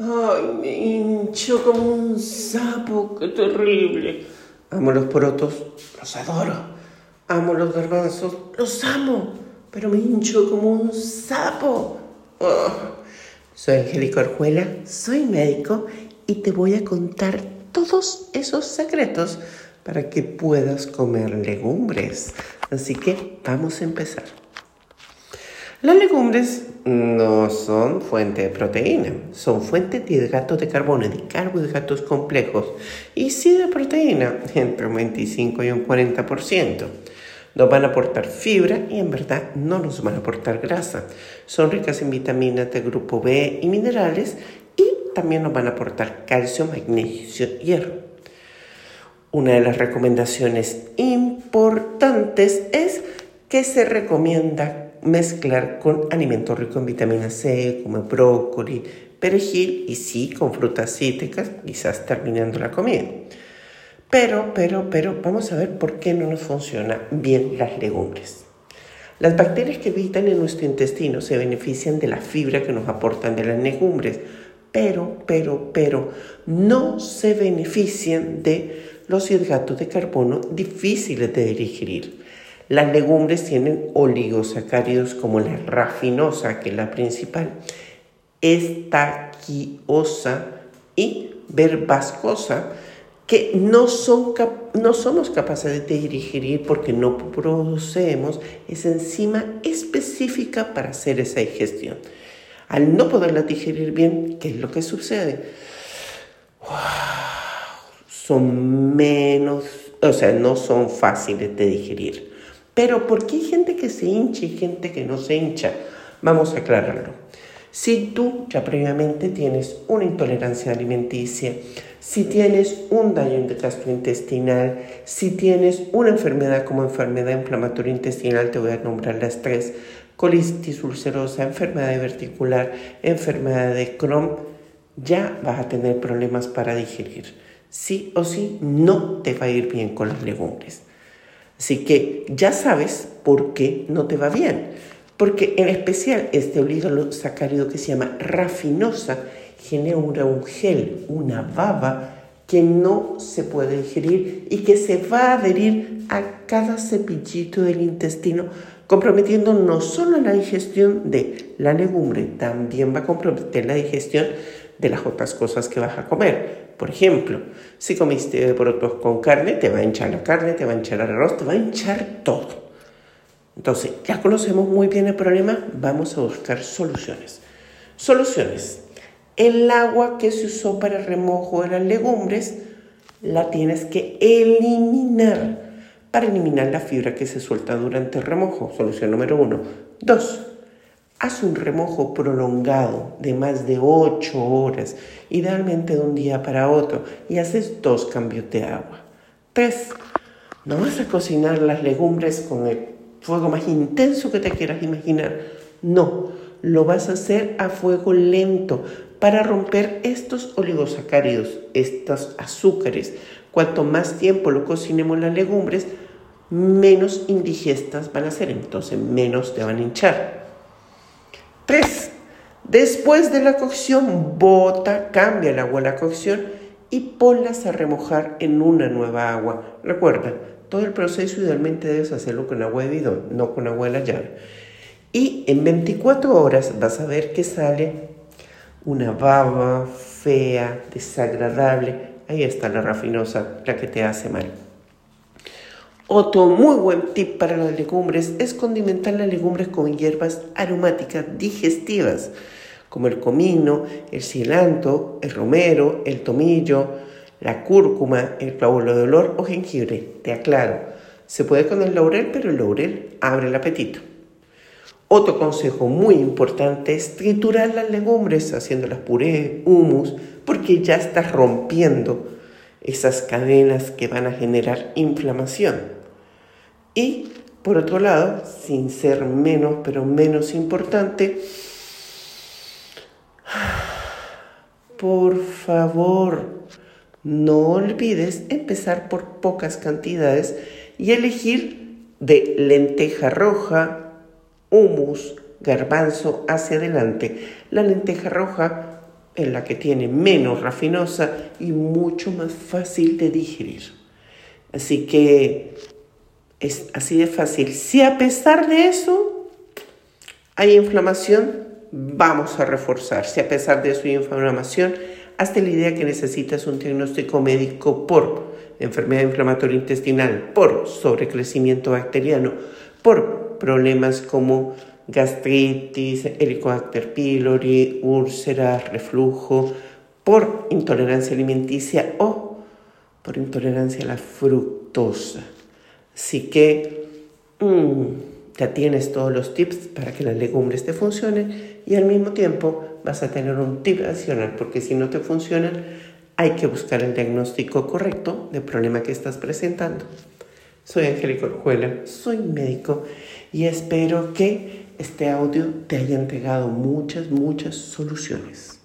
Ay, me hincho como un sapo, qué terrible. Amo los porotos, los adoro. Amo los garbanzos, los amo. Pero me hincho como un sapo. Oh. Soy Angélica Orjuela, soy médico y te voy a contar todos esos secretos para que puedas comer legumbres. Así que vamos a empezar. Las legumbres no son fuente de proteína, son fuente de hidratos de carbono, de carbohidratos complejos y sí de proteína, entre un 25 y un 40%. Nos van a aportar fibra y en verdad no nos van a aportar grasa. Son ricas en vitaminas de grupo B y minerales y también nos van a aportar calcio, magnesio y hierro. Una de las recomendaciones importantes es que se recomienda mezclar con alimentos ricos en vitamina C, como brócoli, perejil y sí con frutas cítricas, quizás terminando la comida. Pero, pero, pero, vamos a ver por qué no nos funciona bien las legumbres. Las bacterias que habitan en nuestro intestino se benefician de la fibra que nos aportan de las legumbres, pero, pero, pero, no se benefician de los hidratos de carbono difíciles de digerir. Las legumbres tienen oligosacáridos como la rafinosa, que es la principal, estaquiosa y verbascosa, que no, son no somos capaces de digerir porque no producemos esa enzima específica para hacer esa digestión. Al no poderla digerir bien, ¿qué es lo que sucede? Son menos, o sea, no son fáciles de digerir. Pero ¿por qué hay gente que se hincha y gente que no se hincha? Vamos a aclararlo. Si tú ya previamente tienes una intolerancia alimenticia, si tienes un daño gastrointestinal, si tienes una enfermedad como enfermedad inflamatoria intestinal, te voy a nombrar las tres, colitis ulcerosa, enfermedad diverticular, enfermedad de Crohn, ya vas a tener problemas para digerir. Sí o sí, no te va a ir bien con las legumbres. Así que ya sabes por qué no te va bien. Porque en especial este oligosacárido que se llama rafinosa genera un gel, una baba que no se puede digerir y que se va a adherir a cada cepillito del intestino, comprometiendo no solo la digestión de la legumbre, también va a comprometer la digestión de las otras cosas que vas a comer. Por ejemplo, si comiste porotos con carne, te va a hinchar la carne, te va a hinchar el arroz, te va a hinchar todo. Entonces, ya conocemos muy bien el problema, vamos a buscar soluciones. Soluciones. El agua que se usó para el remojo de las legumbres la tienes que eliminar para eliminar la fibra que se suelta durante el remojo. Solución número uno. Dos, Haz un remojo prolongado de más de 8 horas, idealmente de un día para otro, y haces dos cambios de agua. 3. No vas a cocinar las legumbres con el fuego más intenso que te quieras imaginar. No, lo vas a hacer a fuego lento para romper estos oligosacáridos, estos azúcares. Cuanto más tiempo lo cocinemos las legumbres, menos indigestas van a ser, entonces menos te van a hinchar. 3. Después de la cocción, bota, cambia el agua a la cocción y ponlas a remojar en una nueva agua. Recuerda, todo el proceso idealmente debes hacerlo con agua de bidón, no con agua de la llave. Y en 24 horas vas a ver que sale una baba fea, desagradable. Ahí está la rafinosa, la que te hace mal. Otro muy buen tip para las legumbres es condimentar las legumbres con hierbas aromáticas digestivas, como el comino, el cilantro, el romero, el tomillo, la cúrcuma, el clavulo de olor o jengibre. Te aclaro, se puede con el laurel, pero el laurel abre el apetito. Otro consejo muy importante es triturar las legumbres haciéndolas puré, humus, porque ya estás rompiendo esas cadenas que van a generar inflamación. Y por otro lado, sin ser menos, pero menos importante, por favor, no olvides empezar por pocas cantidades y elegir de lenteja roja, humus, garbanzo hacia adelante. La lenteja roja en la que tiene menos rafinosa y mucho más fácil de digerir. Así que es así de fácil. Si a pesar de eso hay inflamación, vamos a reforzar. Si a pesar de eso hay inflamación, hazte la idea que necesitas un diagnóstico médico por enfermedad inflamatoria intestinal, por sobrecrecimiento bacteriano, por problemas como gastritis, Helicobacter pylori, úlceras, reflujo, por intolerancia alimenticia o por intolerancia a la fructosa. Así que mm, ya tienes todos los tips para que las legumbres te funcionen y al mismo tiempo vas a tener un tip adicional porque si no te funcionan hay que buscar el diagnóstico correcto del problema que estás presentando. Soy Angélica Orjuela, soy médico y espero que este audio te haya entregado muchas, muchas soluciones.